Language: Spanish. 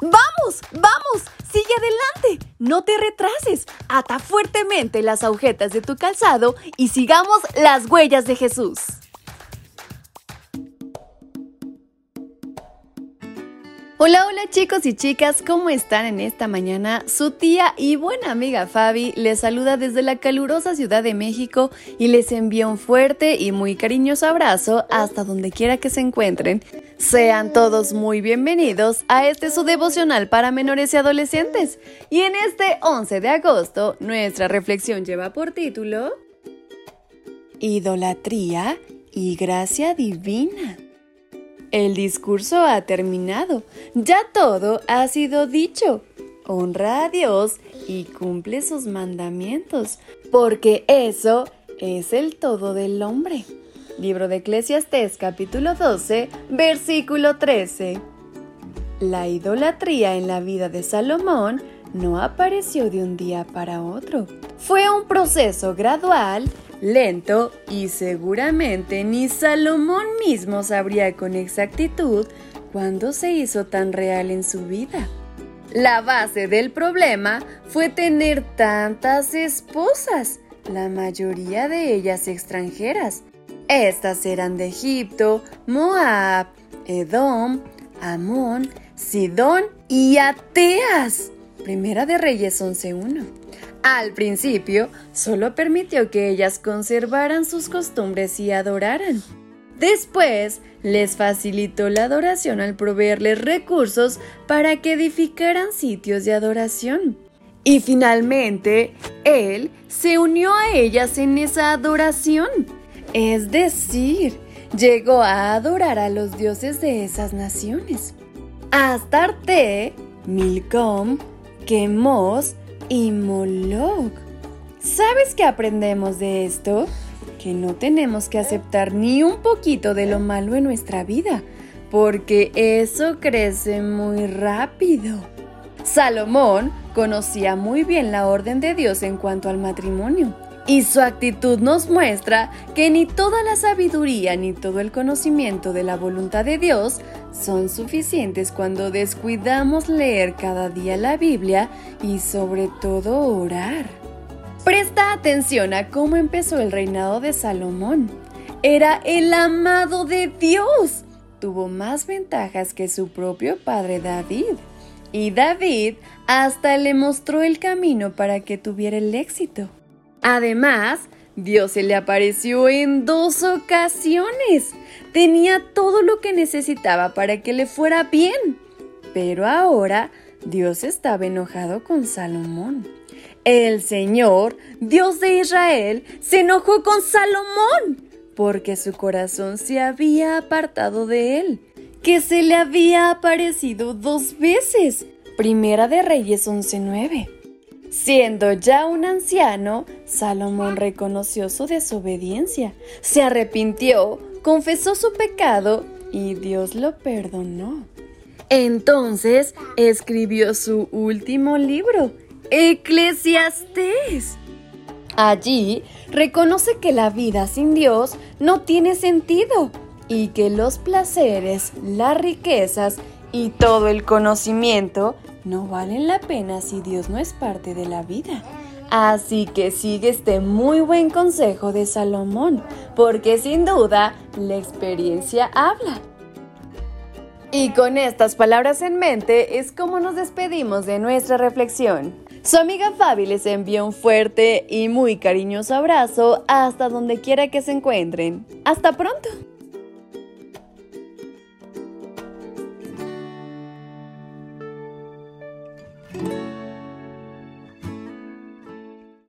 ¡Vamos! ¡Vamos! ¡Sigue adelante! No te retrases. Ata fuertemente las agujetas de tu calzado y sigamos las huellas de Jesús. Hola, hola chicos y chicas, ¿cómo están en esta mañana? Su tía y buena amiga Fabi les saluda desde la calurosa Ciudad de México y les envía un fuerte y muy cariñoso abrazo hasta donde quiera que se encuentren. Sean todos muy bienvenidos a este su devocional para menores y adolescentes. Y en este 11 de agosto, nuestra reflexión lleva por título Idolatría y gracia divina. El discurso ha terminado. Ya todo ha sido dicho. Honra a Dios y cumple sus mandamientos, porque eso es el todo del hombre. Libro de Eclesiastés capítulo 12, versículo 13. La idolatría en la vida de Salomón no apareció de un día para otro. Fue un proceso gradual lento y seguramente ni Salomón mismo sabría con exactitud cuándo se hizo tan real en su vida. La base del problema fue tener tantas esposas, la mayoría de ellas extranjeras. Estas eran de Egipto, Moab, Edom, Amón, Sidón y Ateas. Primera de Reyes 11.1. Al principio, solo permitió que ellas conservaran sus costumbres y adoraran. Después, les facilitó la adoración al proveerles recursos para que edificaran sitios de adoración. Y finalmente, Él se unió a ellas en esa adoración. Es decir, llegó a adorar a los dioses de esas naciones. Astarte, Milcom, Quemos y Moloch. ¿Sabes qué aprendemos de esto? Que no tenemos que aceptar ni un poquito de lo malo en nuestra vida, porque eso crece muy rápido. Salomón conocía muy bien la orden de Dios en cuanto al matrimonio. Y su actitud nos muestra que ni toda la sabiduría ni todo el conocimiento de la voluntad de Dios son suficientes cuando descuidamos leer cada día la Biblia y sobre todo orar. Presta atención a cómo empezó el reinado de Salomón. Era el amado de Dios. Tuvo más ventajas que su propio padre David. Y David hasta le mostró el camino para que tuviera el éxito. Además, Dios se le apareció en dos ocasiones. Tenía todo lo que necesitaba para que le fuera bien. Pero ahora Dios estaba enojado con Salomón. El Señor, Dios de Israel, se enojó con Salomón porque su corazón se había apartado de él, que se le había aparecido dos veces. Primera de Reyes 11:9. Siendo ya un anciano, Salomón reconoció su desobediencia, se arrepintió, confesó su pecado y Dios lo perdonó. Entonces escribió su último libro, Eclesiastés. Allí reconoce que la vida sin Dios no tiene sentido y que los placeres, las riquezas y todo el conocimiento no valen la pena si Dios no es parte de la vida. Así que sigue este muy buen consejo de Salomón, porque sin duda la experiencia habla. Y con estas palabras en mente es como nos despedimos de nuestra reflexión. Su amiga Fabi les envía un fuerte y muy cariñoso abrazo hasta donde quiera que se encuentren. Hasta pronto.